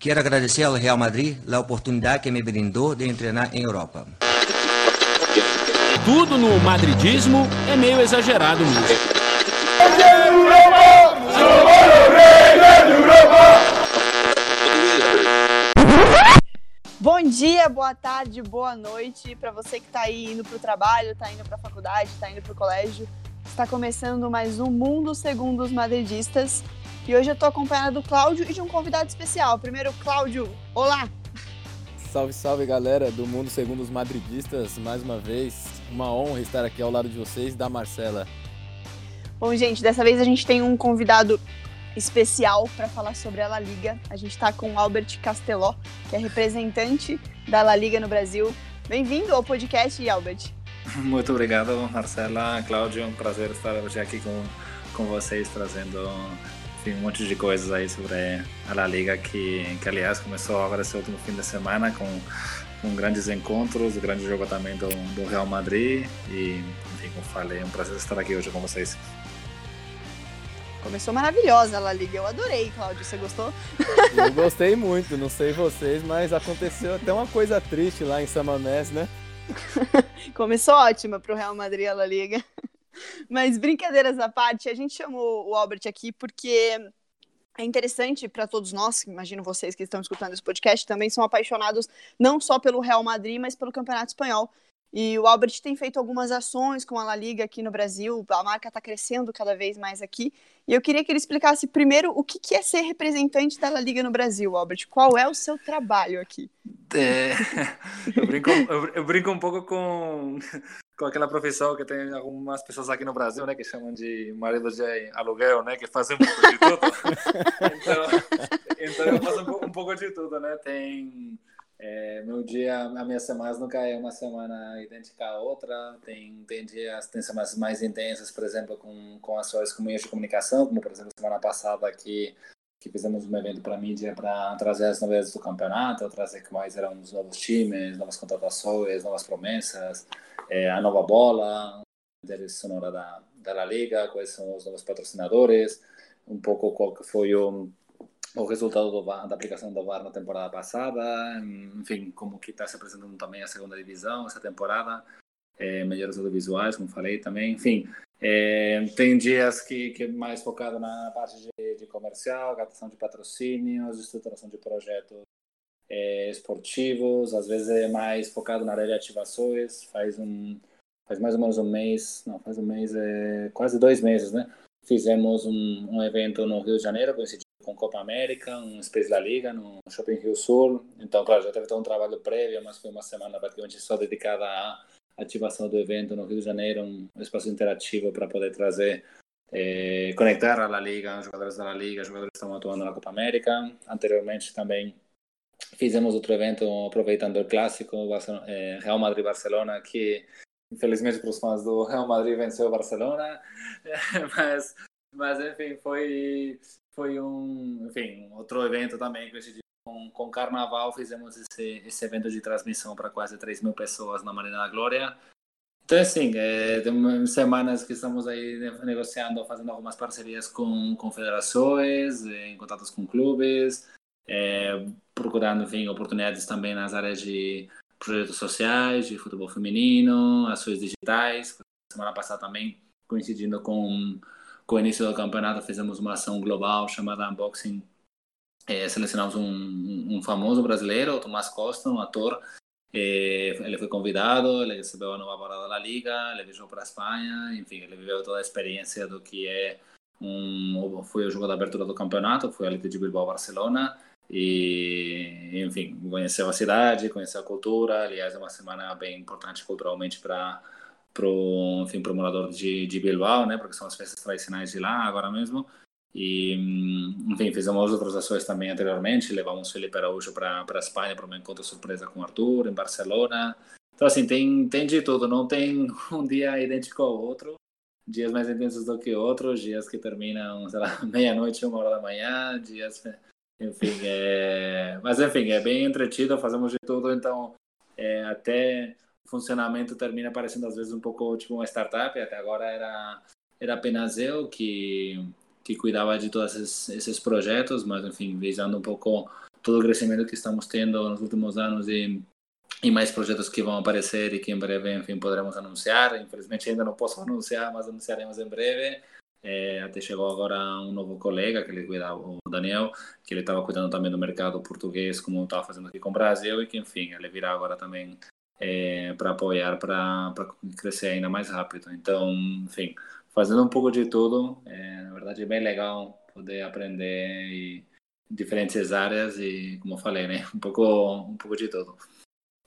Quero agradecer ao Real Madrid a oportunidade que me brindou de treinar em Europa. Tudo no madridismo é meio exagerado mesmo. Bom dia, boa tarde, boa noite para você que está aí indo para o trabalho, está indo para a faculdade, está indo para o colégio. Está começando mais um Mundo Segundo os Madridistas. E hoje eu estou acompanhada do Cláudio e de um convidado especial. Primeiro, Cláudio, olá! Salve, salve galera do Mundo Segundo os Madridistas. Mais uma vez, uma honra estar aqui ao lado de vocês, da Marcela. Bom, gente, dessa vez a gente tem um convidado especial para falar sobre a La Liga. A gente está com o Albert Casteló, que é representante da La Liga no Brasil. Bem-vindo ao podcast, Albert. Muito obrigado, Marcela, Cláudio. É um prazer estar hoje aqui com, com vocês, trazendo enfim, um monte de coisas aí sobre a La Liga, que, que aliás começou agora esse último fim de semana com, com grandes encontros, o grande jogo também do, do Real Madrid. E, enfim, como falei, é um prazer estar aqui hoje com vocês. Começou maravilhosa a La Liga, eu adorei, Cláudio, você gostou? Eu gostei muito, não sei vocês, mas aconteceu até uma coisa triste lá em Samamés, né? Começou ótima para o Real Madrid a La Liga. Mas brincadeiras à parte, a gente chamou o Albert aqui porque é interessante para todos nós, imagino vocês que estão escutando esse podcast, também são apaixonados não só pelo Real Madrid, mas pelo Campeonato Espanhol. E o Albert tem feito algumas ações com a La Liga aqui no Brasil, a marca está crescendo cada vez mais aqui. E eu queria que ele explicasse primeiro o que é ser representante da La Liga no Brasil, Albert. Qual é o seu trabalho aqui? É, eu, brinco, eu, brinco um pouco com, com aquela profissão que tem algumas pessoas aqui no Brasil, né, que chamam de marido de aluguel, né, que fazem um pouco de tudo. então, então eu faço um, um pouco de tudo, né? Tem é, meu dia, a minha semana nunca é uma semana idêntica à outra. Tem, tem dias, tem semanas mais intensas, por exemplo, com, com ações com meios de comunicação, como por exemplo semana passada aqui que fizemos um evento para mídia para trazer as novidades do campeonato, trazer quais eram os novos times, novas contratações, novas promessas, é, a nova bola, a sonora da, da La Liga, quais são os novos patrocinadores, um pouco qual que foi o o resultado do da aplicação do VAR na temporada passada, enfim, como que está se apresentando também a segunda divisão essa temporada, é, melhores audiovisuais, como falei também, enfim, é, tem dias que, que é mais focado na parte de, de comercial, captação de patrocínios, estruturação de projetos é, esportivos, às vezes é mais focado na área de ativações, faz um faz mais ou menos um mês, não, faz um mês, é, quase dois meses, né? Fizemos um, um evento no Rio de Janeiro, coincidiu com Copa América, um Space da Liga no Shopping Rio Sul. Então, claro, já teve todo um trabalho prévio, mas foi uma semana praticamente só dedicada à ativação do evento no Rio de Janeiro, um espaço interativo para poder trazer, eh, conectar a La Liga, os jogadores da La Liga, os jogadores que estão atuando na Copa América. Anteriormente também fizemos outro evento aproveitando o clássico eh, Real Madrid-Barcelona, que infelizmente para os fãs do Real Madrid venceu o Barcelona, mas mas enfim foi foi um, enfim, outro evento também coincidiu com, com Carnaval, fizemos esse, esse evento de transmissão para quase 3 mil pessoas na Marina da Glória. Então, assim, é, tem semanas que estamos aí negociando, fazendo algumas parcerias com confederações, em contatos com clubes, é, procurando, enfim, oportunidades também nas áreas de projetos sociais, de futebol feminino, ações digitais. Semana passada também coincidindo com com o início do campeonato fizemos uma ação global chamada Unboxing. É, selecionamos um, um, famoso brasileiro, o Tomás Costa, um ator. É, ele foi convidado, ele recebeu a nova parada da Liga, ele viajou para a Espanha, enfim, ele viveu toda a experiência do que é um. Foi o jogo da abertura do campeonato, foi a Liga de Bilbao Barcelona. E, enfim, conheceu a cidade, conheceu a cultura. Aliás, é uma semana bem importante culturalmente para pro, enfim, pro morador de, de Bilbao, né? Porque são as festas tradicionais de lá agora mesmo. E, enfim, fizemos outras ações também anteriormente. Levamos Felipe Araújo para a Espanha para uma encontro surpresa com o Arthur, em Barcelona. Então, assim, tem, tem de tudo. Não tem um dia idêntico ao outro. Dias mais intensos do que outros. Dias que terminam, sei lá, meia-noite, uma hora da manhã. Dias, enfim, é... Mas, enfim, é bem entretido. Fazemos de tudo. Então, é, até funcionamento termina parecendo às vezes um pouco tipo uma startup. Até agora era, era apenas eu que, que cuidava de todos esses, esses projetos, mas enfim, visando um pouco todo o crescimento que estamos tendo nos últimos anos e e mais projetos que vão aparecer e que em breve, enfim, poderemos anunciar. Infelizmente ainda não posso anunciar, mas anunciaremos em breve. É, até chegou agora um novo colega que ele cuida, o Daniel, que ele estava cuidando também do mercado português, como estava fazendo aqui com o Brasil, e que, enfim, ele virá agora também é, para apoiar, para crescer ainda mais rápido. Então, enfim, fazendo um pouco de tudo, é, na verdade é bem legal poder aprender em diferentes áreas e, como eu falei, né, um pouco, um pouco de tudo.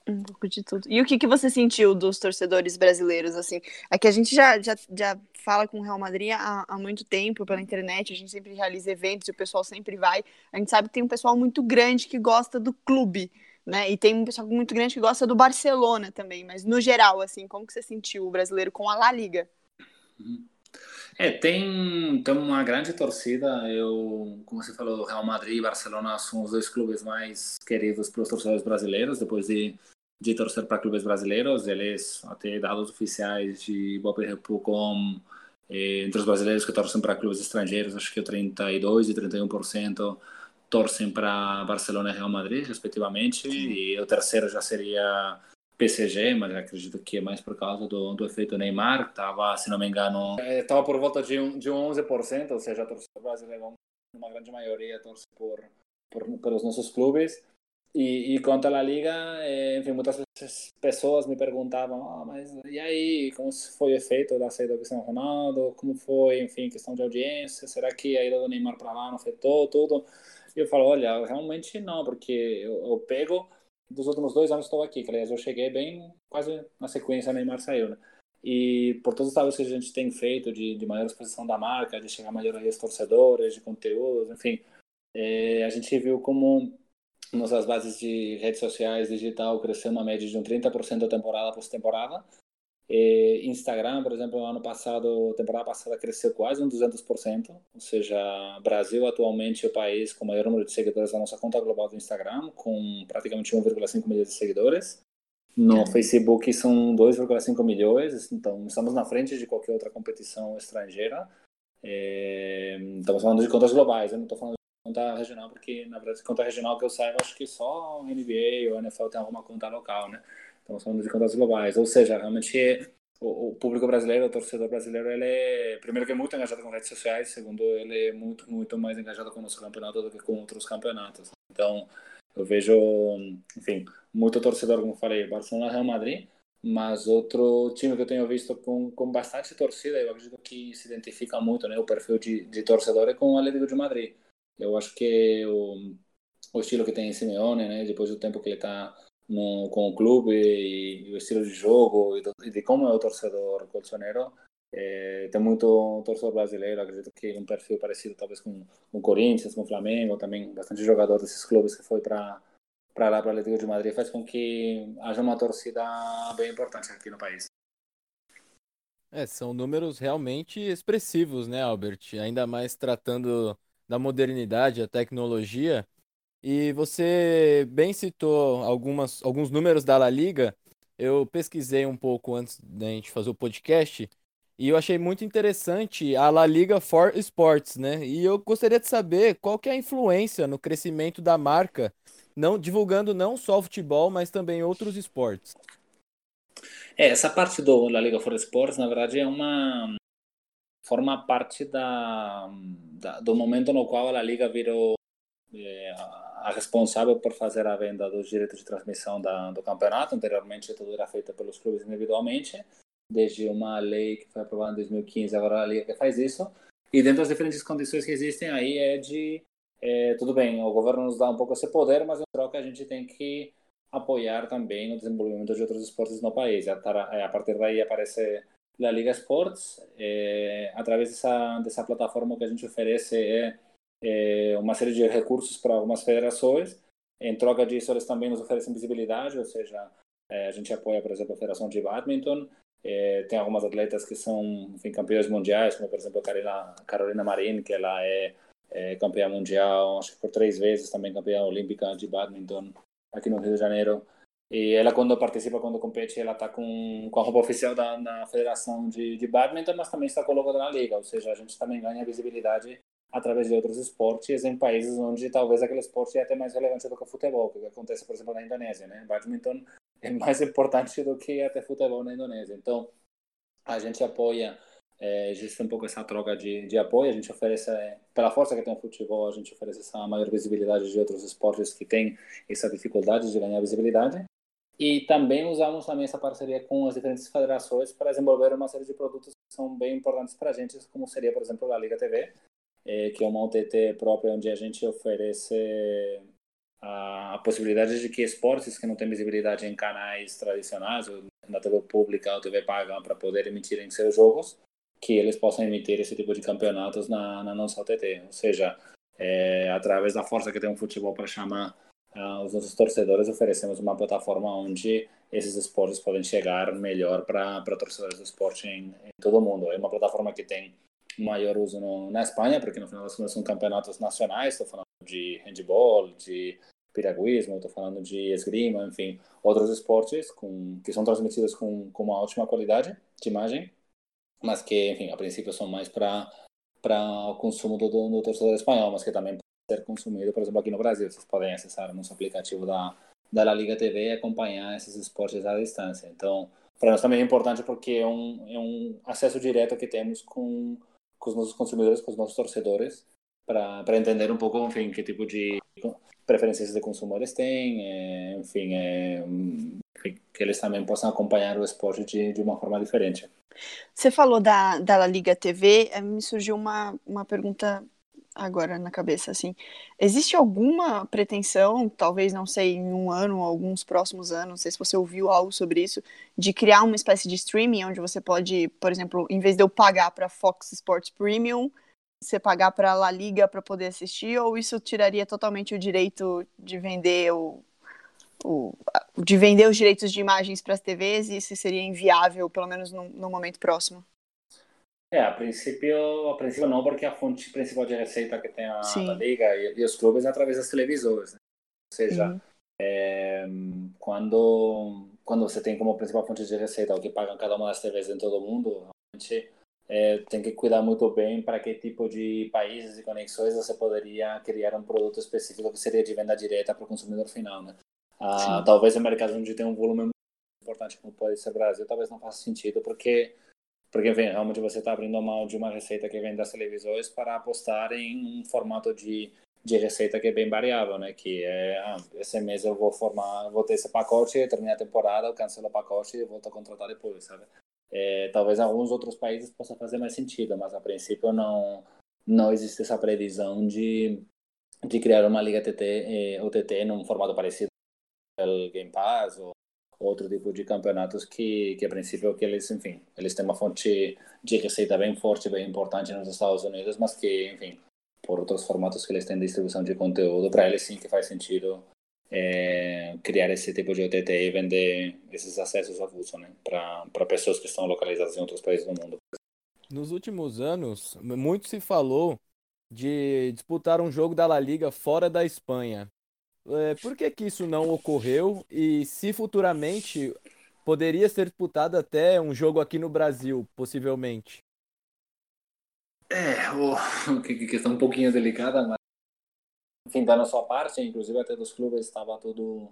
Um pouco de tudo. E o que, que você sentiu dos torcedores brasileiros, assim? Aqui a gente já, já, já fala com o Real Madrid há, há muito tempo pela internet, a gente sempre realiza eventos e o pessoal sempre vai. A gente sabe que tem um pessoal muito grande que gosta do clube, né? E tem um pessoal muito grande que gosta do Barcelona também, mas no geral, assim, como que você sentiu o brasileiro com a La Liga? É, tem, tem uma grande torcida. Eu, como você falou, Real Madrid e Barcelona são os dois clubes mais queridos pelos torcedores brasileiros, depois de de torcer para clubes brasileiros. Eles, até dados oficiais de Bob.com, eh, entre os brasileiros que torcem para clubes estrangeiros, acho que o 32% e 31% torcem para Barcelona e Real Madrid, respectivamente. E o terceiro já seria PSG, mas acredito que é mais por causa do, do efeito Neymar, estava, se não me engano, estava eh, por volta de, um, de 11%, ou seja, a torcida brasileira, uma grande maioria, torce por, por, pelos nossos clubes. E, e quanto à Liga, é, enfim, muitas pessoas me perguntavam, ah, mas e aí, como foi o efeito da saída do Cristiano Ronaldo? Como foi, enfim, questão de audiência? Será que a ida do Neymar para lá não afetou tudo? E eu falo, olha, realmente não, porque eu, eu pego dos últimos dois anos estou aqui, que aliás eu cheguei bem quase na sequência Neymar saiu, né? E por todos os trabalhos que a gente tem feito de, de maior exposição da marca, de chegar melhor a torcedores, de conteúdos, enfim, é, a gente viu como nossas bases de redes sociais digital cresceu uma média de um 30% temporada por temporada. E Instagram, por exemplo, ano passado, temporada passada cresceu quase um 200%, ou seja, Brasil atualmente é o país com o maior número de seguidores da nossa conta global do Instagram, com praticamente 1,5 milhões de seguidores. No Facebook são 2,5 milhões, então estamos na frente de qualquer outra competição estrangeira. É, estamos falando de contas globais, eu não estou falando conta regional, porque na verdade conta regional que eu saiba, acho que só NBA ou NFL tem alguma conta local, né? Estamos falando de contas globais, ou seja, realmente o, o, público brasileiro, o torcedor brasileiro, ele é, primeiro que é muito engajado com redes sociais, segundo ele é muito, muito mais engajado com o nosso campeonato do que com outros campeonatos. Então, eu vejo, enfim, muito torcedor, como falei, Barcelona, Real Madrid, mas outro time que eu tenho visto com, com bastante torcida, eu acredito que se identifica muito, né, o perfil de, de torcedor é com o Atlético de Madrid. Eu acho que o, o estilo que tem em Simeone, né, depois do tempo que ele está com o clube e, e, o estilo de jogo e, do, e de como é o torcedor colchonero, é, tem muito torcedor brasileiro, acredito que um perfil parecido talvez com o Corinthians, com o Flamengo, também bastante jogador desses clubes que foi para para lá para o Atlético de Madrid faz com que haja uma torcida bem importante aqui no país. É, são números realmente expressivos, né, Albert? Ainda mais tratando da modernidade, a tecnologia. E você bem citou algumas, alguns números da La Liga. Eu pesquisei um pouco antes da gente fazer o podcast e eu achei muito interessante a La Liga for Sports, né? E eu gostaria de saber qual que é a influência no crescimento da marca, não divulgando não só o futebol, mas também outros esportes. É, essa parte do La Liga for Sports, na verdade, é uma forma parte da, da, do momento no qual a liga virou a responsável por fazer a venda dos direitos de transmissão da, do campeonato. Anteriormente, tudo era feito pelos clubes individualmente, desde uma lei que foi aprovada em 2015, agora a liga que faz isso. E dentro das diferentes condições que existem aí é de é, tudo bem, o governo nos dá um pouco esse poder, mas em troca a gente tem que apoiar também o desenvolvimento de outros esportes no país. A, a partir daí aparece La Liga Sports, é, através dessa, dessa plataforma que a gente oferece é, é uma série de recursos para algumas federações. Em troca disso, eles também nos oferecem visibilidade, ou seja, é, a gente apoia, por exemplo, a Federação de Badminton. É, tem algumas atletas que são enfim, campeões mundiais, como por exemplo a Carolina, Carolina Marin, que ela é, campeã mundial, acho que por três vezes também campeã olímpica de badminton aqui no Rio de Janeiro. E ela, quando participa, quando compete, ela está com, com a roupa oficial da, da Federação de, de Badminton, mas também está com o logo da Liga, ou seja, a gente também ganha visibilidade através de outros esportes em países onde talvez aquele esporte é até mais relevante do que o futebol, que acontece, por exemplo, na Indonésia, né? Badminton é mais importante do que até futebol na Indonésia. Então, a gente apoia, é, existe um pouco essa troca de, de apoio, a gente oferece, é, pela força que tem o futebol, a gente oferece essa maior visibilidade de outros esportes que têm essa dificuldade de ganhar visibilidade. E também usamos também essa parceria com as diferentes federações para desenvolver uma série de produtos que são bem importantes para a gente, como seria, por exemplo, a Liga TV, é, que é uma OTT própria onde a gente oferece a, a possibilidade de que esportes que não têm visibilidade em canais tradicionais, ou na TV pública ou TV paga, para poder emitir em seus jogos, que eles possam emitir esse tipo de campeonatos na, na nossa OTT. Ou seja, é, através da força que tem o futebol para chamar uh, os nossos torcedores, oferecemos uma plataforma onde esses esportes podem chegar melhor para torcedores do esporte em, em todo o mundo. É uma plataforma que tem maior uso no, na Espanha, porque no final das contas são campeonatos nacionais, estou falando de handball, de piragüismo, estou falando de esgrima, enfim, outros esportes com, que são transmitidos com, com uma ótima qualidade de imagem, mas que, enfim, a princípio são mais para o consumo do, do, do, torcedor espanhol, mas que também pode ser consumido, por exemplo, aqui no Brasil. Vocês podem acessar o nosso aplicativo da, da La Liga TV e acompanhar esses esportes à distância. Então, para nós também é importante porque é um, é um acesso direto que temos com com os nossos consumidores, com os nossos torcedores, para entender um pouco, enfim, que tipo de preferências de consumo eles têm, é, enfim, é, que eles também possam acompanhar o esporte de, de uma forma diferente. Você falou da, da Liga TV, eh, me surgiu uma, uma pergunta agora na cabeça, assim. Existe alguma pretensão, talvez, não sei, em um ano, ou alguns próximos anos, não sei se você ouviu algo sobre isso, de criar uma espécie de streaming onde você pode, por exemplo, em vez de eu pagar para Fox Sports Premium, você pagar para La Liga para poder assistir, ou isso tiraria totalmente o direito de vender o, o de vender os direitos de imagens para as TVs e isso seria inviável, pelo menos no, no momento próximo? É, a princípio, a princípio não, porque a fonte principal de receita que tem a, a liga e, e, os clubes é através das televisões. Né? Ou seja, é, quando quando você tem como principal fonte de receita o que pagam cada uma das TVs em todo o mundo, realmente é, tem que cuidar muito bem para que tipo de países e conexões você poderia criar um produto específico que seria de venda direta para o consumidor final, né? Ah, talvez em mercados onde tem um volume muito importante como pode ser o Brasil, talvez não faça sentido, porque porque, enfim, realmente você está abrindo mão de uma receita que vem das televisões para apostar em um formato de, de receita que é bem variável, né? Que é, ah, esse mês eu vou formar, vou ter esse pacote, termina a temporada, eu cancelo o pacote e volto a contratar depois, sabe? É, talvez alguns outros países possa fazer mais sentido, mas a princípio não não existe essa previsão de de criar uma liga TT eh, OTT num formato parecido ao Game Pass ou outro tipo de campeonatos que, que a princípio que eles, enfim, eles têm uma fonte de receita bem forte, bem importante nos Estados Unidos, mas que, enfim, por outros formatos que eles têm de distribuição de conteúdo, para eles sim que faz sentido é, criar esse tipo de OTT e vender esses acessos avulsos, né, para pessoas que estão localizadas em outros países do mundo. Nos últimos anos, muito se falou de disputar um jogo da La Liga fora da Espanha. É, por que, que isso não ocorreu? E se futuramente poderia ser disputado até um jogo aqui no Brasil, possivelmente? É, o, que questão um pouquinho delicada, mas enfim, da nossa parte, inclusive até dos clubes estava tudo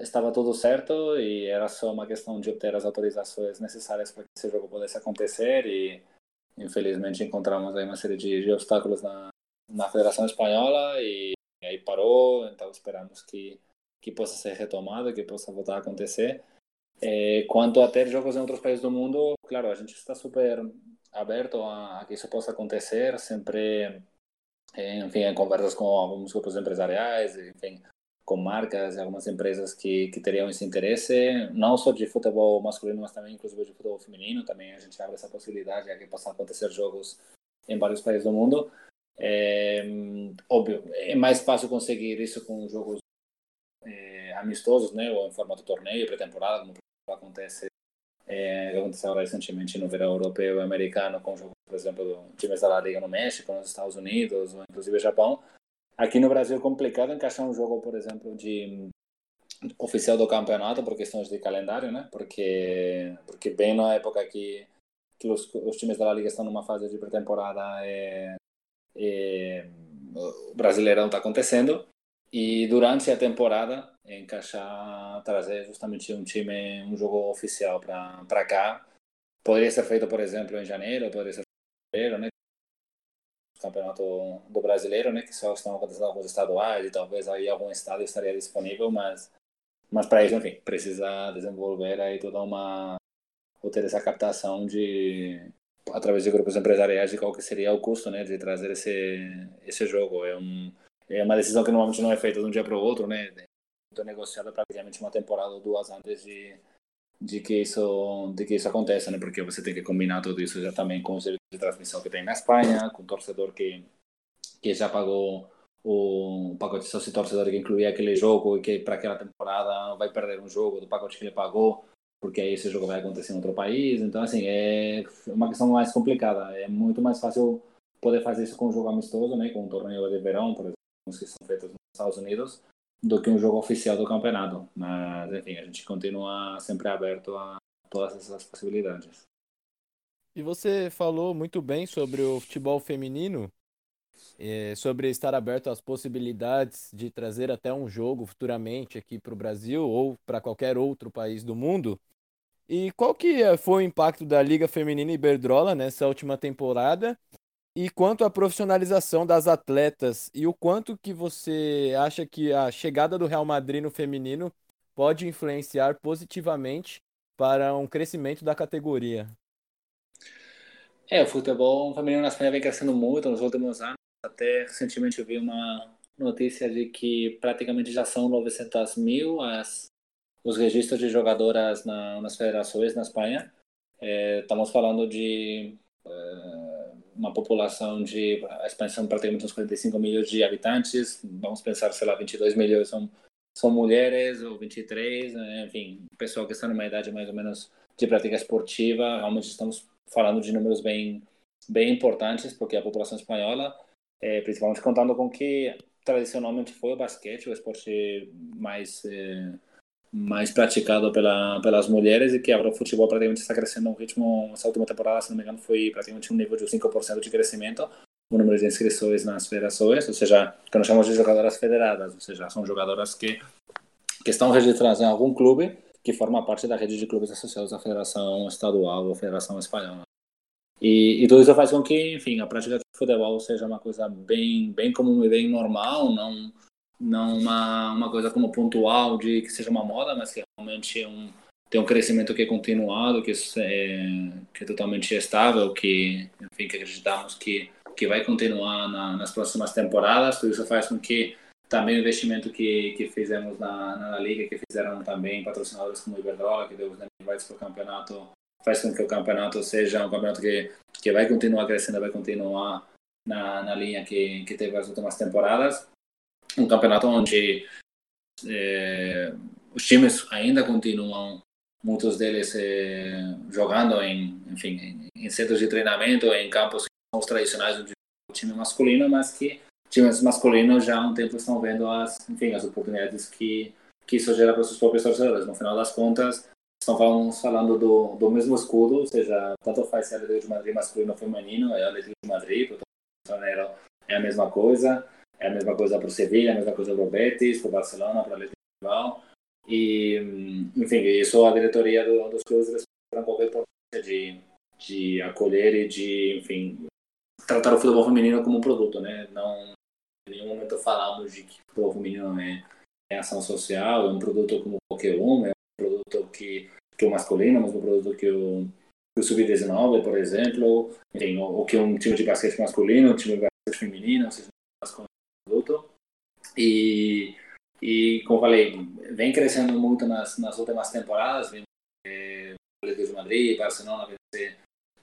estava tudo certo e era só uma questão de obter as autorizações necessárias para que esse jogo pudesse acontecer e infelizmente encontramos aí uma série de, de obstáculos na, na Federação Espanhola e e aí parou, então esperamos que, que possa ser retomado, que possa voltar a acontecer. É, quanto a ter jogos em outros países do mundo, claro, a gente está super aberto a, a que isso possa acontecer, sempre, enfim, em conversas com alguns grupos empresariais, enfim, com marcas e algumas empresas que, que teriam esse interesse, não só de futebol masculino, mas também inclusive de futebol feminino, também a gente abre essa possibilidade de que possam acontecer jogos em vários países do mundo. É, óbvio, é mais fácil conseguir isso com jogos é, amistosos, né, ou em formato torneio, pré-temporada, como acontece, é, aconteceu recentemente no verão europeu e americano, com jogos, por exemplo, do times da Liga no México, nos Estados Unidos, ou inclusive Japão. Aqui no Brasil é complicado encaixar um jogo, por exemplo, de oficial do campeonato por questões de calendário, né? Porque porque bem na época que que os, os times da Liga estão numa fase de pré-temporada é, é, o Brasileirão está acontecendo e durante a temporada encaixar, trazer justamente um time, um jogo oficial para cá. Poderia ser feito, por exemplo, em janeiro, poderia ser em fevereiro, né? campeonato do brasileiro, né, que só estão acontecendo alguns estaduais e talvez aí algum estado estaria disponível, mas mas para isso, enfim, precisa desenvolver aí toda uma ou ter essa captação de através de grupos empresariais de qual que seria o custo, né, de trazer esse esse jogo. É um é uma decisão que normalmente não é feita de um dia para o outro, né? É negociada praticamente uma temporada ou duas antes de de que isso de que isso aconteça, né? Porque você tem que combinar tudo isso já também com o serviço de transmissão que tem na Espanha, com o torcedor que que já pagou o pacote de sócio torcedor que incluía aquele jogo e que para aquela temporada vai perder um jogo do pacote que ele pagou, porque aí esse jogo vai acontecer em outro país. Então, assim, é uma questão mais complicada. É muito mais fácil poder fazer isso com um jogo amistoso, né, com um torneio de verão, por exemplo, que são feitos nos Estados Unidos, do que um jogo oficial do campeonato. Mas, enfim, a gente continua sempre aberto a todas essas possibilidades. E você falou muito bem sobre o futebol feminino, é, sobre estar aberto às possibilidades de trazer até um jogo futuramente aqui para o Brasil ou para qualquer outro país do mundo. E qual que é, foi o impacto da Liga Feminina Iberdrola nessa última temporada? E quanto à profissionalização das atletas e o quanto que você acha que a chegada do Real Madrid no feminino pode influenciar positivamente para um crescimento da categoria? É, o futebol feminino na Espanha vem crescendo muito nos últimos anos. Até recentemente eu vi uma notícia de que praticamente já são 900 mil as, os registros de jogadoras na, nas federações na Espanha. É, estamos falando de é, uma população de a expansão praticamente uns 45 milhões de habitantes, vamos pensar, sei lá, 22 milhões são são mulheres ou 23, né? enfim, pessoal que está numa idade mais ou menos de prática esportiva, realmente estamos falando de números bem bem importantes, porque a população espanhola, é, principalmente contando com que tradicionalmente foi o basquete, o esporte mais é, mais praticado pela, pelas mulheres e que agora o futebol praticamente está crescendo um ritmo, essa última temporada, se não me engano, foi praticamente um nível de 5% de crescimento o número de inscrições nas federações, ou seja, que nós chamamos de jogadoras federadas, ou seja, são jogadoras que, que estão registradas em algum clube que forma parte da rede de clubes associados à Federação Estadual ou Federação Espanhola. E, e tudo isso faz com que, enfim, a prática de futebol seja uma coisa bem, bem comum e bem normal, não não uma, uma coisa como pontual de que seja uma moda, mas que realmente é um, tem um crescimento que é continuado, que é, que é totalmente estável, que, enfim, que acreditamos que, que vai continuar na, nas próximas temporadas. Tudo isso faz com que também o investimento que, que fizemos na, na Liga, que fizeram também patrocinadores como o Iberdrola, que deu os invites para o campeonato, faz com que o campeonato seja um campeonato que, que vai continuar crescendo, vai continuar na, na linha que, que teve as últimas temporadas um campeonato onde é, os times ainda continuam, muitos deles é, jogando em, enfim, em, centros de treinamento, em campos que são os tradicionais do time masculino, mas que times masculinos já há um tempo estão vendo as, enfim, as oportunidades que, que isso gera para os seus próprios torcedores. No final das contas, estamos falando do, do mesmo escudo, ou seja, tanto faz ser Atlético de Madrid masculino ou feminino, é Atlético de Madrid, para o é a mesma coisa. É a mesma coisa para o Sevilla, a mesma coisa para o Betis, para o Barcelona, para o Atlético Bilbao. E, enfim, isso a diretoria do, dos clubes eles qualquer importância de, de acolher e de, enfim, tratar o futebol feminino como um produto, né? Não, em nenhum momento falamos de que o futebol feminino é, é ação social, é um produto como qualquer um, é produto que, que o masculino, mas um produto que o, o sub-19, por exemplo, enfim, ou, ou que um time de basquete masculino, um time de basquete feminino, seja produto. E, e como falei, vem crescendo muito nas, nas últimas temporadas. Vem é, de Madrid, Barcelona, vencer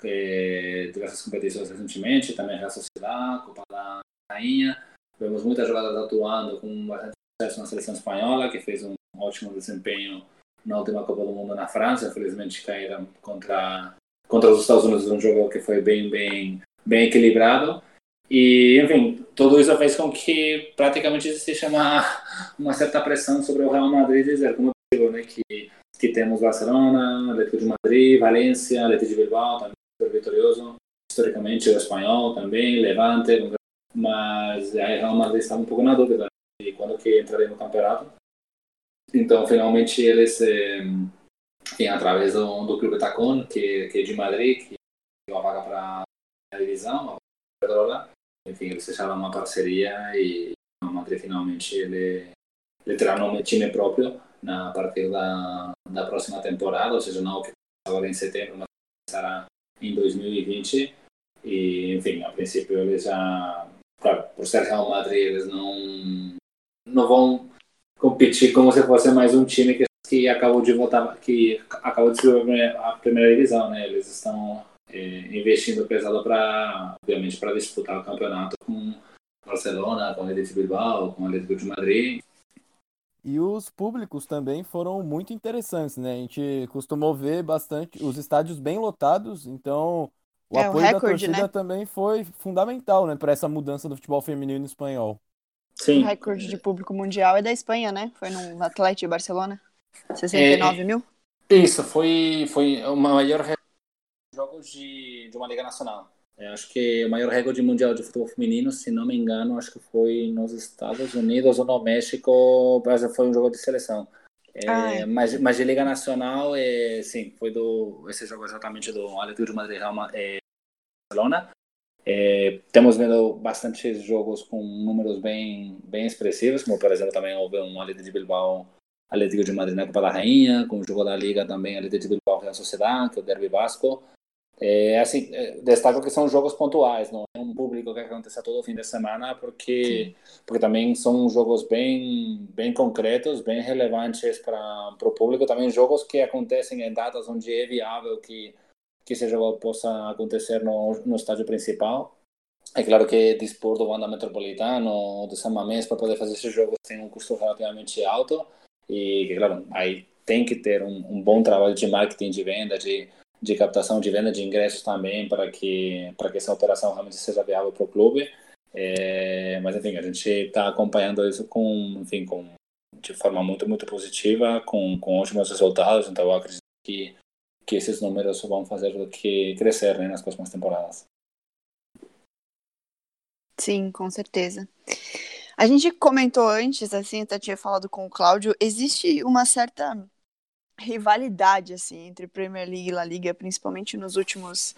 é, diversas competições recentemente, também a Sociedade, Copa da Rainha. Vemos muitas jogadas atuando com bastante sucesso na seleção espanhola, que fez um ótimo desempenho na última Copa do Mundo na França. Infelizmente caíram contra, contra os Estados Unidos num jogo que foi bem, bem, bem equilibrado. E, enfim, tudo isso fez com que praticamente existisse uma, uma certa pressão sobre o Real Madrid dizer, como digo, né, que, que temos Barcelona, Atlético de Madrid, Valência, Atlético de Bilbao, também super vitorioso, historicamente o espanhol também, Levante, mas aí Real Madrid estava um pouco na dúvida de quando que entraria no campeonato. Então, finalmente, eles, eh, enfim, através do, do Clube Tacon, que, que é de Madrid, que deu a vaga para a divisão, a enfim, eles fecharam uma parceria e o Madrid finalmente ele, ele terá nome time próprio na partir da, da próxima temporada, ou seja, não que agora em setembro, mas será em 2020. E, enfim, a princípio eles já, claro, por ser Real Madrid, eles não, não vão competir como se fosse mais um time que, que acabou de voltar, que acabou de subir a primeira divisão, né? Eles estão é, investindo pesado para, obviamente, para disputar o campeonato com Barcelona, com o Atlético Bilbao, com o Atlético de Madrid. E os públicos também foram muito interessantes, né? A gente costumou ver bastante os estádios bem lotados, então o É, apoio recorde, da torcida né? também foi fundamental, né, para essa mudança do futebol feminino espanhol. O Sim, recorde de público mundial é da Espanha, né? Foi no Atlético de Barcelona. 69 mil? Isso, foi, foi o maior recorde de jogos de, de uma Liga Nacional. Eu acho que o maior recorde mundial de futebol feminino, se não me engano, acho que foi nos Estados Unidos ou no México, mas foi um jogo de seleção. É, é. mas, mas de Liga Nacional, é, sim, foi do esse jogo exatamente do Atlético de Madrid Real é, Barcelona. É, temos vendo bastantes jogos com números bem bem expressivos, como por exemplo também houve um Atlético de Bilbao Atlético de Madrid na Copa da Rainha, com o jogo da Liga também Atlético de Bilbao Real Sociedad, que é o Derby Vasco. É, assim, é, destaco que são jogos pontuais, não é um público que acontece todo fim de semana, porque porque também são jogos bem bem concretos, bem relevantes para o público, também jogos que acontecem em datas onde é viável que que esse jogo possa acontecer no, no estádio principal. É claro que dispor do Wanda Metropolitano ou do San para poder fazer esses jogos tem um custo relativamente alto e, claro, aí tem que ter um, um bom trabalho de marketing, de venda, de, de captação de venda de ingressos também para que para que essa operação realmente seja viável para o clube. É, mas enfim, a gente está acompanhando isso com, enfim, com de forma muito muito positiva, com, com ótimos resultados. Então eu acredito que que esses números vão fazer do que crescer né, nas próximas temporadas. Sim, com certeza. A gente comentou antes, assim, até tinha falado com o Cláudio, existe uma certa rivalidade, assim, entre Premier League e La Liga, principalmente nos últimos,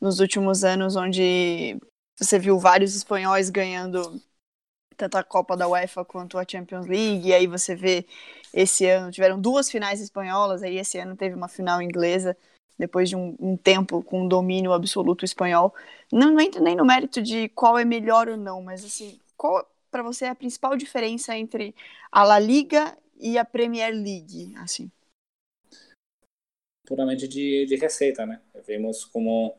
nos últimos anos, onde você viu vários espanhóis ganhando tanto a Copa da UEFA quanto a Champions League, e aí você vê esse ano, tiveram duas finais espanholas, aí esse ano teve uma final inglesa, depois de um, um tempo com um domínio absoluto espanhol. Não, não entro nem no mérito de qual é melhor ou não, mas assim, qual para você é a principal diferença entre a La Liga e a Premier League, assim? Puramente de, de receita, né? Vimos como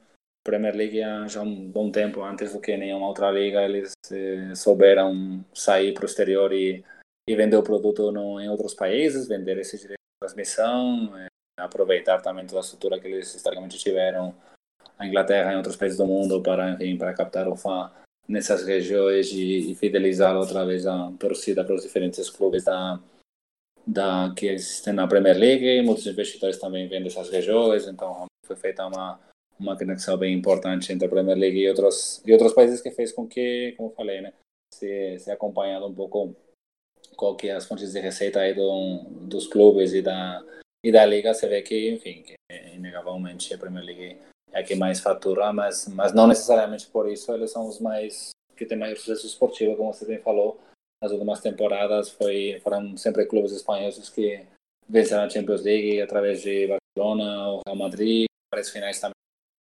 Premier League há já um bom tempo, antes do que nenhuma outra liga, eles eh, souberam sair para o exterior e, e vender o produto no, em outros países, vender esse direito de transmissão, eh, aproveitar também toda a estrutura que eles historicamente tiveram na Inglaterra e em outros países do mundo para, enfim, para captar o fã nessas regiões e, e outra vez a torcida para os diferentes clubes da, da que existem na Premier League. Muitos investidores também vêm dessas regiões, então foi feita uma uma conexão bem importante entre a Premier League e outros e outros países que fez com que, como falei, né, se, se acompanhado um pouco qual que é as fontes de receita aí do, dos clubes e da e da liga, você vê que, enfim, que inegavelmente a Premier League é a que mais fatura, mas mas não necessariamente por isso eles são os mais que têm maior sucesso esportivo, como você bem falou, nas últimas temporadas foi foram sempre clubes espanhóis que venceram a Champions League através de Barcelona, o Real Madrid, várias finais também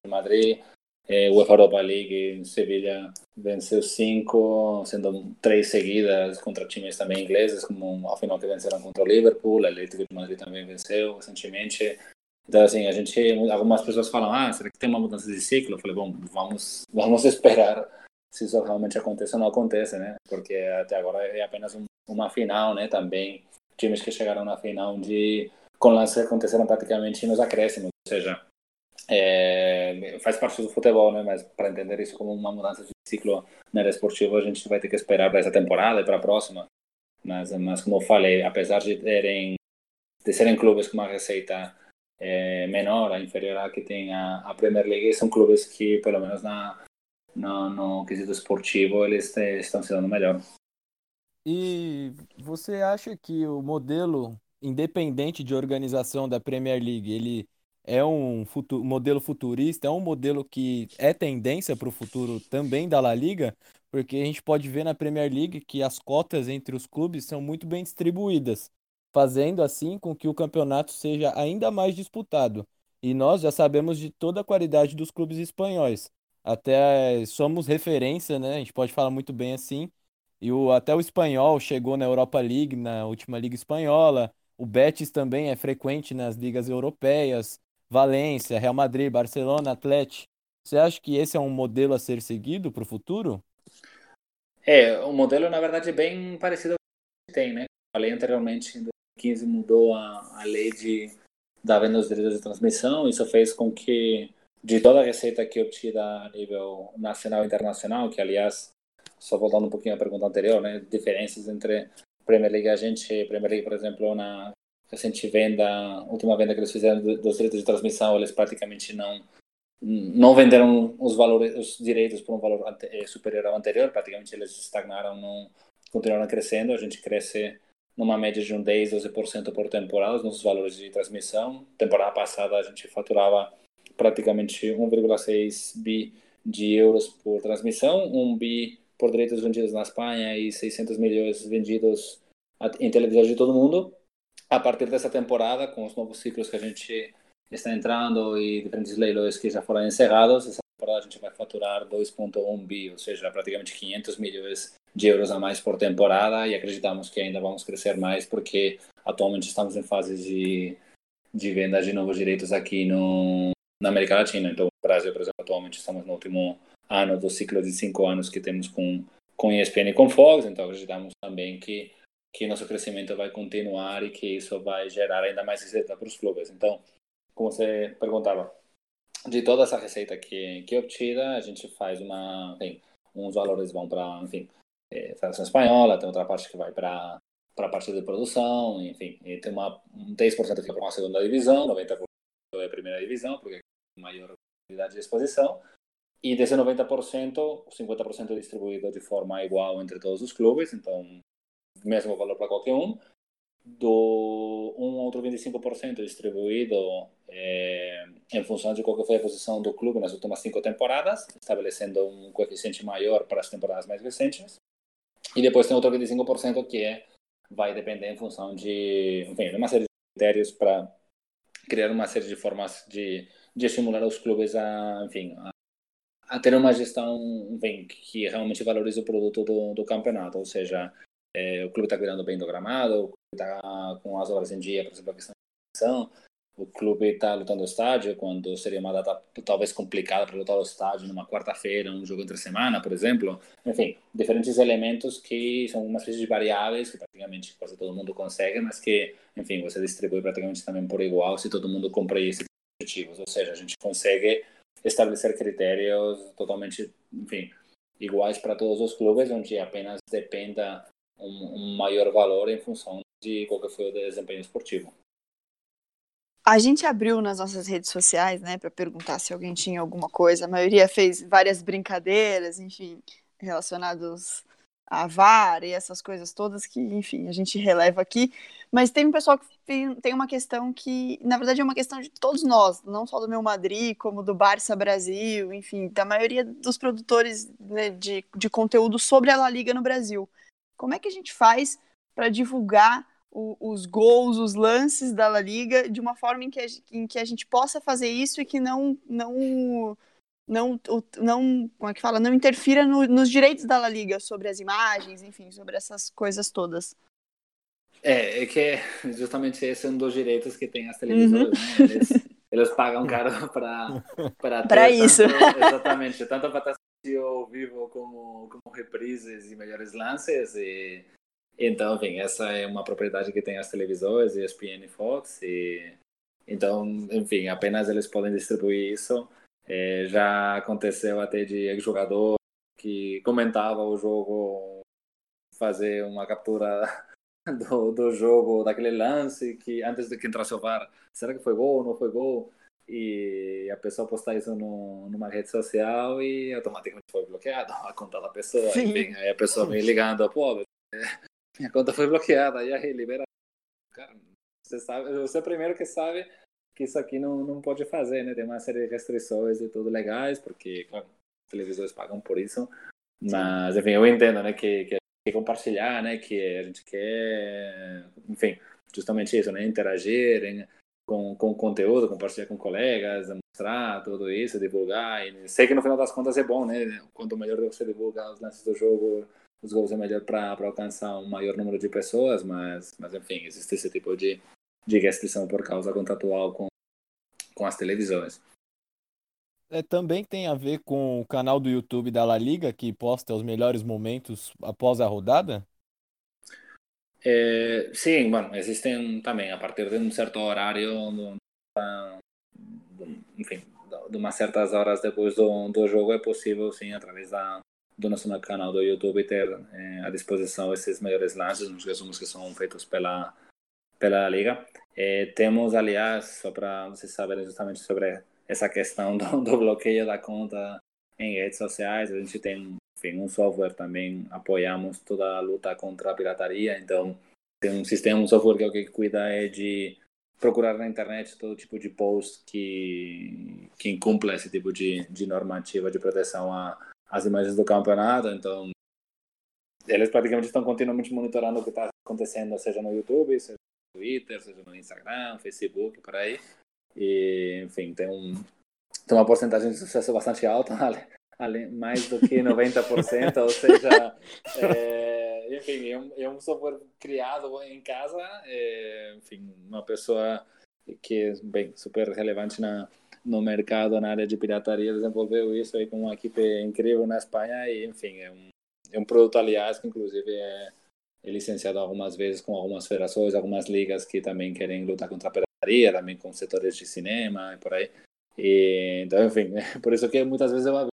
Madrid, eh, UEFA Europa League, Sevilha venceu cinco, sendo três seguidas contra times também ingleses, como ao final que venceram contra o Liverpool, o Atlético de Madrid também venceu recentemente. Então, assim, a gente, algumas pessoas falam, ah, será que tem uma mudança de ciclo? Eu falei, bom, vamos, vamos esperar se isso realmente acontece ou não acontece, né? Porque até agora é apenas um, uma final, né? Também times que chegaram na final de com lances aconteceram praticamente nos acréscimos, ou seja, é, faz parte do futebol, né? Mas para entender isso como uma mudança de ciclo na área esportiva, a gente vai ter que esperar para essa temporada e para a próxima. Mas, mas como eu falei, apesar de terem de serem clubes com uma receita é, menor, inferior à que tem a, a Premier League, são clubes que, pelo menos na no, no quesito esportivo eles estão sendo melhor. E você acha que o modelo independente de organização da Premier League, ele é um futuro, modelo futurista, é um modelo que é tendência para o futuro também da La Liga, porque a gente pode ver na Premier League que as cotas entre os clubes são muito bem distribuídas, fazendo assim com que o campeonato seja ainda mais disputado. E nós já sabemos de toda a qualidade dos clubes espanhóis. Até somos referência, né? A gente pode falar muito bem assim. E o, até o espanhol chegou na Europa League, na última Liga Espanhola. O Betis também é frequente nas ligas europeias. Valência, Real Madrid, Barcelona, Atlético. Você acha que esse é um modelo a ser seguido para o futuro? É, o modelo, na verdade, é bem parecido ao que tem, né? Falei anteriormente, em 2015 mudou a, a lei de, da venda dos direitos de transmissão. Isso fez com que, de toda a receita que obtida a nível nacional e internacional, que, aliás, só voltando um pouquinho à pergunta anterior, né? Diferenças entre Premier League a gente, Premier League, por exemplo, na recente venda, última venda que eles fizeram dos direitos de transmissão, eles praticamente não não venderam os valores, os direitos por um valor eh, superior ao anterior, praticamente eles estagnaram, não continuaram crescendo, a gente cresce numa média de um 10, 12% por temporada nos valores de transmissão. Temporada passada a gente faturava praticamente 1,6 bi de euros por transmissão, 1 bi por direitos vendidos na Espanha e 600 milhões vendidos em televisões de todo mundo. A partir dessa temporada, com os novos ciclos que a gente está entrando e diferentes leilões que já foram encerrados, essa temporada a gente vai faturar 2,1 bi, ou seja, praticamente 500 milhões de euros a mais por temporada e acreditamos que ainda vamos crescer mais porque atualmente estamos em fase de, de venda de novos direitos aqui no, na América Latina. Então, no Brasil, por exemplo, atualmente estamos no último ano do ciclo de cinco anos que temos com, com ESPN e com Fox, então acreditamos também que, que nosso crescimento vai continuar e que isso vai gerar ainda mais receita para os clubes. Então, como você perguntava, de toda essa receita que, que obtida, a gente faz uma. Enfim, uns valores vão para, enfim, é, Federação Espanhola, tem outra parte que vai para para a parte de produção, enfim, e tem uma, um 10% que fica para uma segunda divisão, 90% é a primeira divisão, porque é maior quantidade de exposição, e desse 90%, 50% é distribuído de forma igual entre todos os clubes, então, mesmo valor para qualquer um. Do um outro 25% distribuído é, em função de qual foi a posição do clube nas últimas cinco temporadas, estabelecendo um coeficiente maior para as temporadas mais recentes. E depois tem outro 25% que é, vai depender em função de, enfim, uma série de critérios para criar uma série de formas de, de estimular os clubes a, enfim, a a ter uma gestão bem, que realmente valorize o produto do, do campeonato, ou seja, é, o clube está cuidando bem do gramado, o clube está com as obras em dia, por exemplo, a questão de ação, o clube está lutando o estádio, quando seria uma data talvez complicada para lutar o estádio numa quarta-feira, um jogo entre semana, por exemplo. Enfim, diferentes elementos que são uma espécie de variáveis que praticamente quase todo mundo consegue, mas que, enfim, você distribui praticamente também por igual se todo mundo cumpre esses objetivos. Ou seja, a gente consegue estabelecer critérios totalmente, enfim, iguais para todos os clubes, onde apenas dependa um, um maior valor em função de qual foi o desempenho esportivo. A gente abriu nas nossas redes sociais, né, para perguntar se alguém tinha alguma coisa. A maioria fez várias brincadeiras, enfim, relacionados a VAR e essas coisas todas que, enfim, a gente releva aqui. Mas tem um pessoal que tem uma questão que, na verdade, é uma questão de todos nós, não só do meu Madrid, como do Barça Brasil, enfim, da maioria dos produtores né, de, de conteúdo sobre a La Liga no Brasil. Como é que a gente faz para divulgar o, os gols, os lances da La Liga de uma forma em que, a, em que a gente possa fazer isso e que não não não, não como é que fala, não interfira no, nos direitos da La Liga sobre as imagens, enfim, sobre essas coisas todas. É, é que justamente esse é um dos direitos que tem as televisões, uhum. né? Eles, eles pagam caro para para isso. Tanto, exatamente, tanto para ao vivo como como reprises e melhores lances e então, enfim, essa é uma propriedade que tem as televisões, ESPN e Fox e então, enfim, apenas eles podem distribuir isso. É, já aconteceu até de jogador que comentava o jogo fazer uma captura do, do jogo, daquele lance que antes de que entrasse o VAR, será que foi gol ou não foi gol? E a pessoa postar isso no, numa rede social e automaticamente foi bloqueado a conta da pessoa. Enfim, aí a pessoa me ligando, pô, minha conta foi bloqueada, e aí libera. Cara, você sabe, você é primeiro que sabe que isso aqui não, não pode fazer, né? Tem uma série de restrições e tudo legais, porque, claro, os televisores pagam por isso. Mas, enfim, eu entendo, né, que, que quer compartilhar, né, que a gente quer, enfim, justamente isso, né, interagir com, com conteúdo, compartilhar com colegas, mostrar tudo isso, divulgar. E sei que no final das contas é bom, né? Quanto melhor você divulga os lances do jogo, os gols é melhor para alcançar um maior número de pessoas, mas, mas enfim, existe esse tipo de, de restrição por causa contratual com, com as televisões. É, também tem a ver com o canal do YouTube da La Liga, que posta os melhores momentos após a rodada? É, sim, bueno, existem também, a partir de um certo horário, enfim, de umas certas horas depois do, jogo, é possível, sim, através da, do nosso canal do YouTube, ter é, à disposição esses melhores lances, os resumos que são feitos pela, pela Liga. É, temos, aliás, só para vocês saberem justamente sobre essa questão do, do bloqueio da conta em redes sociais, a gente tem enfim, um software também apoiamos toda a luta contra a pirataria, então tem um sistema, um software que é o que cuida é de procurar na internet todo tipo de post que, que incumpla esse tipo de, de normativa de proteção às imagens do campeonato, então eles praticamente estão continuamente monitorando o que está acontecendo, seja no YouTube, seja no Twitter, seja no Instagram, Facebook, por aí, e enfim, tem um tem uma porcentagem de sucesso bastante alta mais do que 90%, ou seja, é, enfim, é um, é um, software criado em casa, é, enfim, uma pessoa que bem super relevante na, no mercado, na área de pirataria, desenvolveu isso aí com uma equipe incrível na Espanha e, enfim, é um, é um produto, aliás, que inclusive é, é licenciado algumas vezes com algumas federações, algumas ligas que também querem lutar contra a pirataria, também com setores de cinema e por aí. E, então, enfim, por isso que muitas vezes eu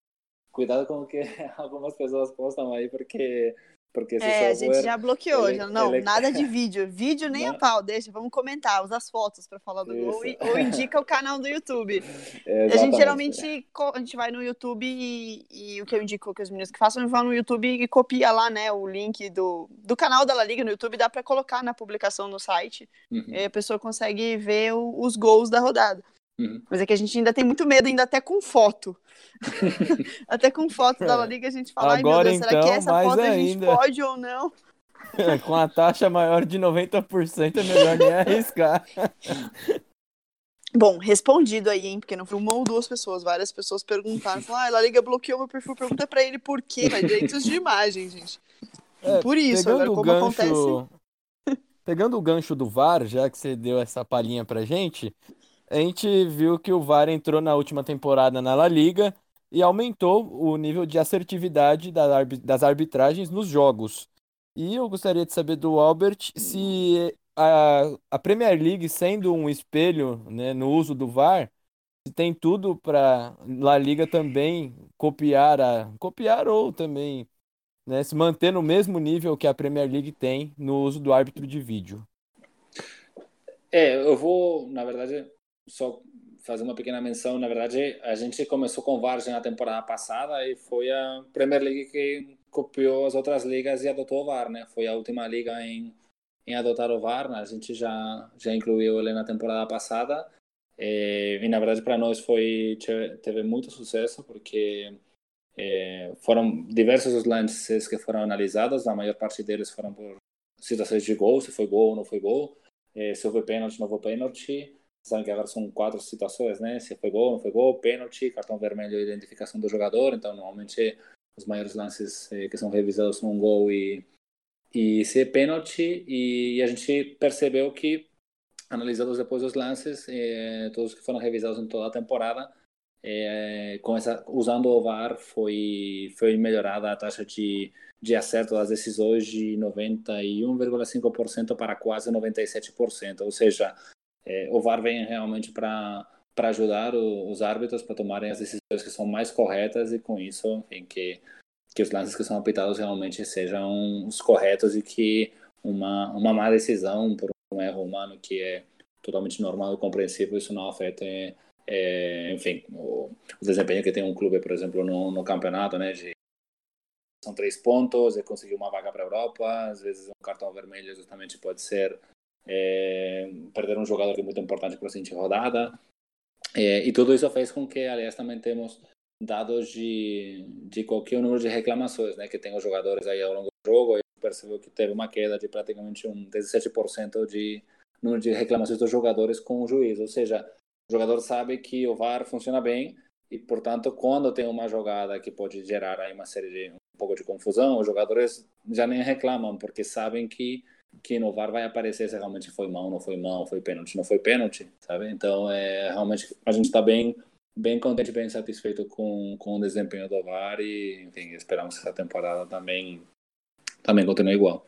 cuidado com o que algumas pessoas postam aí, porque. Porque é, a gente já bloqueou, ele, já, não, ele... nada de vídeo. Vídeo nem Não. a pau, deixa, vamos comentar, usa as fotos para falar do gol e, ou indica o canal do YouTube. É, a gente geralmente a gente vai no YouTube e, e, o que eu indico que os meninos que façam, vão no YouTube e copia lá, né, o link do, do canal da La Liga no YouTube, dá para colocar na publicação no site, uhum. a pessoa consegue ver o, os gols da rodada. Uhum. Mas é que a gente ainda tem muito medo, ainda até com foto. até com foto da La Liga a gente fala, Agora, ai meu Deus, então, será que essa foto ainda... a gente pode ou não? com a taxa maior de 90% é melhor nem arriscar. Bom, respondido aí, hein? Porque não foi uma ou duas pessoas, várias pessoas perguntaram. Falaram, ah, a La Liga bloqueou meu perfil. Pergunta pra ele por quê, vai direitos de imagem, gente. É, por isso, agora como gancho... acontece. Pegando o gancho do VAR, já que você deu essa palhinha pra gente, a gente viu que o VAR entrou na última temporada na La Liga e aumentou o nível de assertividade das arbitragens nos jogos. E eu gostaria de saber do Albert se a, a Premier League, sendo um espelho né, no uso do VAR, tem tudo para La Liga também copiar a copiar ou também né, se manter no mesmo nível que a Premier League tem no uso do árbitro de vídeo. É, eu vou, na verdade, só fazer uma pequena menção, na verdade, a gente começou com o VAR na temporada passada e foi a Premier League que copiou as outras ligas e adotou o VAR, né? Foi a última liga em, em adotar o VAR, né? a gente já já incluiu ele na temporada passada e, e na verdade para nós foi teve muito sucesso porque é, foram diversos os lances que foram analisados, a maior parte deles foram por situações de gol, se foi gol ou não foi gol, é, se houve pênalti, não houve pênalti Sabe que agora são quatro situações, né? Se foi gol, não foi gol, pênalti, cartão vermelho e identificação do jogador. Então, normalmente, os maiores lances eh, que são revisados são um gol e, e se é pênalti. E a gente percebeu que, analisados depois os lances, eh, todos que foram revisados em toda a temporada, eh, com essa, usando o VAR, foi, foi melhorada a taxa de, de acerto das decisões de 91,5% para quase 97%. Ou seja, é, o VAR vem realmente para para ajudar o, os árbitros para tomarem as decisões que são mais corretas e com isso, enfim, que que os lances que são apitados realmente sejam os corretos e que uma uma má decisão por um erro humano que é totalmente normal e compreensível isso não afeta é, enfim, o, o, desempenho que tem um clube, por exemplo, no, no campeonato, né, de são três pontos e conseguir uma vaga para a Europa, às vezes um cartão vermelho justamente pode ser é, perder um jogador que é muito importante para a seguinte rodada, é, e tudo isso fez com que, aliás, também temos dados de, de qualquer número de reclamações, né, que tem os jogadores aí ao longo do jogo, e percebeu que teve uma queda de praticamente um 17% de número de reclamações dos jogadores com o juiz, ou seja, o jogador sabe que o VAR funciona bem e, portanto, quando tem uma jogada que pode gerar aí uma série de um pouco de confusão, os jogadores já nem reclamam porque sabem que que no VAR vai aparecer se realmente foi mão, não foi mão, foi pênalti, não foi pênalti, sabe? Então, é realmente a gente está bem bem contente, bem satisfeito com, com o desempenho do VAR e, enfim, esperamos que essa temporada também também continue igual.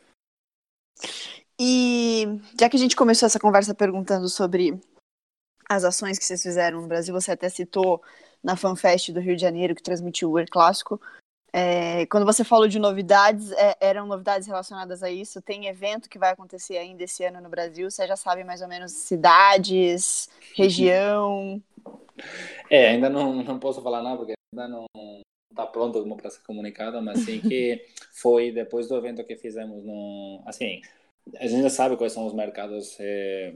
E já que a gente começou essa conversa perguntando sobre as ações que vocês fizeram no Brasil, você até citou na FanFest do Rio de Janeiro, que transmitiu o Clássico. É, quando você falou de novidades, é, eram novidades relacionadas a isso? Tem evento que vai acontecer ainda esse ano no Brasil? Você já sabe mais ou menos cidades, região? É, ainda não, não posso falar nada, porque ainda não está pronto para ser comunicado, mas sim que foi depois do evento que fizemos no... Assim, a gente já sabe quais são os mercados, é,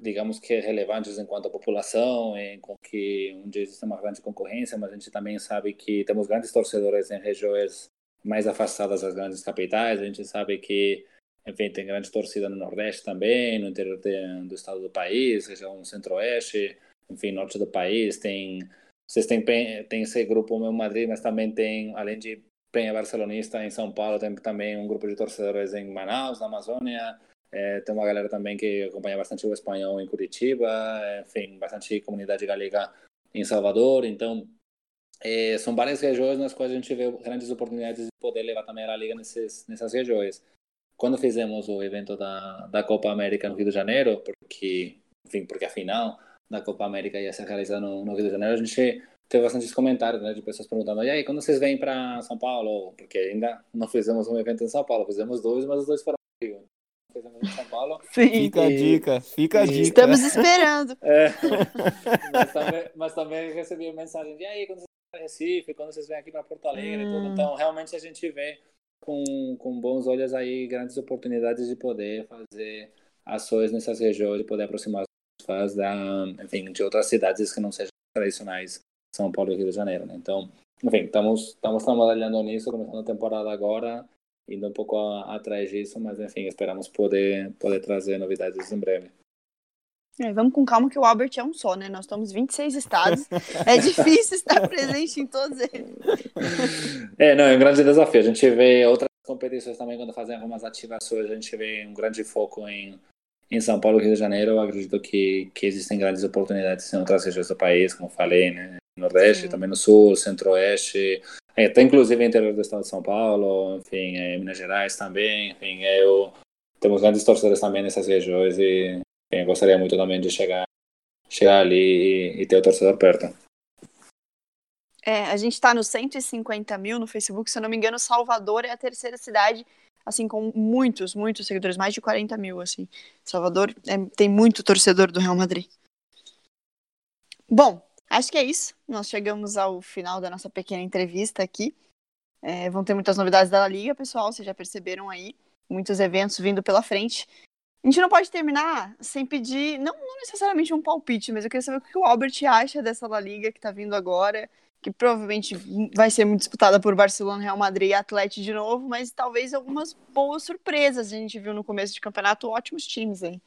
digamos que relevantes enquanto a população, em que onde existe uma grande concorrência, mas a gente também sabe que temos grandes torcedores em regiões mais afastadas das grandes capitais. A gente sabe que, enfim, tem grande torcida no Nordeste também, no interior de, do estado do país, região Centro-Oeste, enfim, norte do país. Tem vocês têm tem esse grupo meu Madrid, mas também tem, além de Penha Barcelonista em São Paulo, tem também um grupo de torcedores em Manaus, na Amazônia. É, tem uma galera também que acompanha bastante o espanhol em Curitiba, enfim, bastante comunidade galega em Salvador. Então, é, são várias regiões nas quais a gente vê grandes oportunidades de poder levar também a liga nesses, nessas regiões. Quando fizemos o evento da, da Copa América no Rio de Janeiro, porque, enfim, porque a final da Copa América ia ser realizada no, no Rio de Janeiro, a gente teve bastantes comentários, né, de pessoas perguntando, e aí, quando vocês vêm para São Paulo? Porque ainda não fizemos um evento em São Paulo, fizemos dois, mas os dois foram no Rio. Fizemos em São Paulo. Sim. Fica a dica, fica a dica. Estamos esperando. É, mas, também, mas também recebi mensagem de, e aí, quando vocês vêm para Recife, quando vocês vêm aqui para Porto Alegre hum. tudo. Então, realmente a gente vê com, com bons olhos aí grandes oportunidades de poder fazer ações nessas regiões, de poder aproximar os fãs da, enfim, de outras cidades que não sejam tradicionais são Paulo e Rio de Janeiro, né? Então, enfim, estamos, estamos trabalhando nisso, começando a temporada agora, indo um pouco a, atrás disso, mas enfim, esperamos poder, poder trazer novidades em breve. É, vamos com calma que o Albert é um só, né? Nós estamos 26 estados. é difícil estar presente em todos eles. É, não, é um grande desafio. A gente vê outras competições também quando fazem algumas ativações, a gente vê um grande foco em em São Paulo e Rio de Janeiro, eu acredito que, que existem grandes oportunidades em outras regiões do país, como falei, né? Nordeste, Sim. também no Sul, Centro-Oeste, é, até inclusive interior do estado de São Paulo, enfim, é, Minas Gerais também, enfim, eu temos grandes torcedores também nessas regiões e enfim, gostaria muito também de chegar, chegar ali e, e ter o torcedor perto. É, a gente está no 150 mil no Facebook, se eu não me engano, Salvador é a terceira cidade, assim, com muitos, muitos seguidores, mais de 40 mil, assim. Salvador é, tem muito torcedor do Real Madrid. Bom, Acho que é isso. Nós chegamos ao final da nossa pequena entrevista aqui. É, vão ter muitas novidades da Liga, pessoal. Vocês já perceberam aí. Muitos eventos vindo pela frente. A gente não pode terminar sem pedir, não, não necessariamente um palpite, mas eu queria saber o que o Albert acha dessa La Liga que está vindo agora, que provavelmente vai ser muito disputada por Barcelona, Real Madrid e Atlético de novo, mas talvez algumas boas surpresas a gente viu no começo de campeonato, ótimos times aí.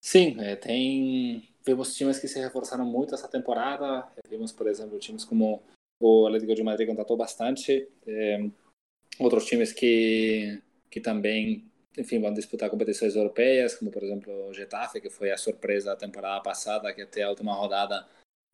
Sim, é, tem Vimos times que se reforçaram muito essa temporada. Vimos, por exemplo, times como o Atlético de Madrid contratou bastante. É, outros times que, que também, enfim, vão disputar competições europeias, como, por exemplo, o Getafe, que foi a surpresa da temporada passada, que até a última rodada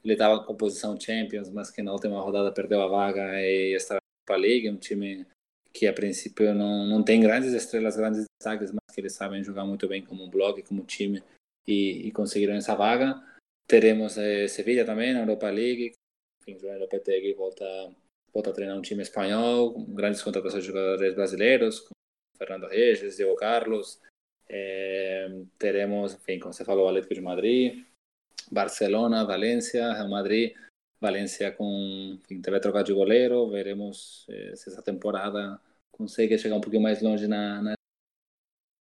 ele estava com posição Champions, mas que na última rodada perdeu a vaga e está para a Liga, um time que a princípio não, não tem grandes estrelas, grandes destaques, mas que eles sabem jogar muito bem como bloco, como time e, conseguiram essa vaga. Teremos eh, Sevilla na Europa League. Enfim, o Lopetegui volta, volta a treinar um time espanhol, grandes contratações de jogadores brasileiros, como Fernando Regis, Diego Carlos. Eh, teremos, enfim, como você falou, Atlético de Madrid. Barcelona, Valência, Real Madrid. Valência com, enfim, teve a troca de goleiro. Veremos eh, se essa temporada consegue chegar um pouquinho mais longe na, na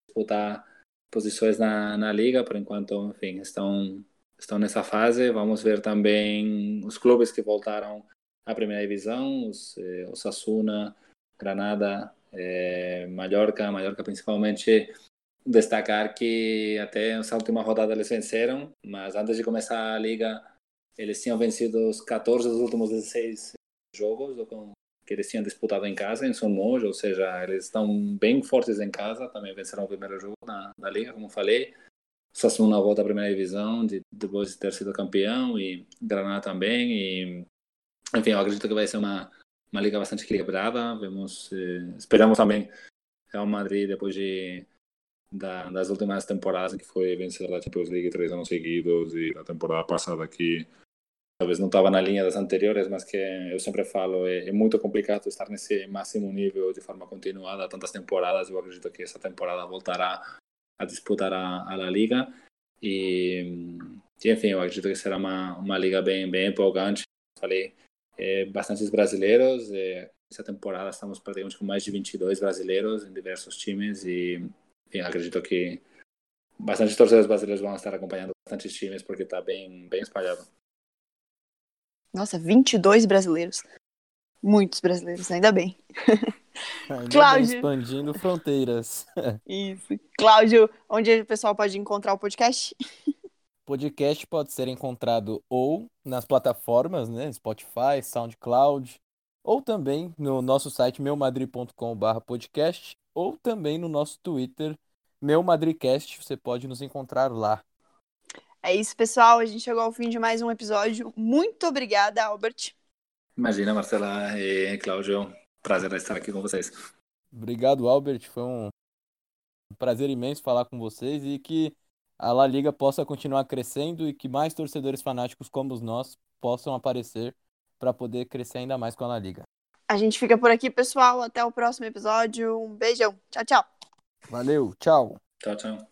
disputar posições na, na liga. Por enquanto, enfim, estão estão nessa fase. Vamos ver também os clubes que voltaram à primeira divisão, os, eh, Osasuna, Granada, eh, Mallorca, Mallorca principalmente. Destacar que até essa última rodada eles venceram, mas antes de começar a liga eles tinham vencido os 14 dos últimos 16 jogos que eles tinham disputado em casa, em Somojo, ou seja, eles estão bem fortes em casa, também venceram o primeiro jogo na, na liga, como falei. Sassuna volta à primeira divisão de, depois de ter sido campeão e Granada também. E, enfim, eu acredito que vai ser uma, uma liga bastante equilibrada. Vemos, eh, esperamos também Real Madrid depois de da, das últimas temporadas que foi vencedor da Champions League três anos seguidos e a temporada passada aqui talvez não estava na linha das anteriores, mas que eu sempre falo, é, é, muito complicado estar nesse máximo nível de forma continuada tantas temporadas. Eu acredito que essa temporada voltará a disputar a, a La Liga. E, e, enfim, eu acredito que será uma, uma liga bem, bem empolgante. Falei, é, bastantes brasileiros. É, essa temporada estamos praticamente com mais de 22 brasileiros em diversos times. E enfim, acredito que bastantes torcedores brasileiros vão estar acompanhando bastantes times porque está bem, bem espalhado. Nossa, 22 brasileiros. Muitos brasileiros, ainda bem. Ainda Cláudio. expandindo fronteiras. Isso. Cláudio, onde o pessoal pode encontrar o podcast? Podcast pode ser encontrado ou nas plataformas, né? Spotify, SoundCloud, ou também no nosso site meumadri.com/podcast, ou também no nosso Twitter, meumadricast. Você pode nos encontrar lá. É isso, pessoal. A gente chegou ao fim de mais um episódio. Muito obrigada, Albert. Imagina, Marcela e Cláudio. Prazer estar aqui com vocês. Obrigado, Albert. Foi um prazer imenso falar com vocês e que a La Liga possa continuar crescendo e que mais torcedores fanáticos como nós possam aparecer para poder crescer ainda mais com a La Liga. A gente fica por aqui, pessoal. Até o próximo episódio. Um beijão. Tchau, tchau. Valeu, tchau. Tchau, tchau.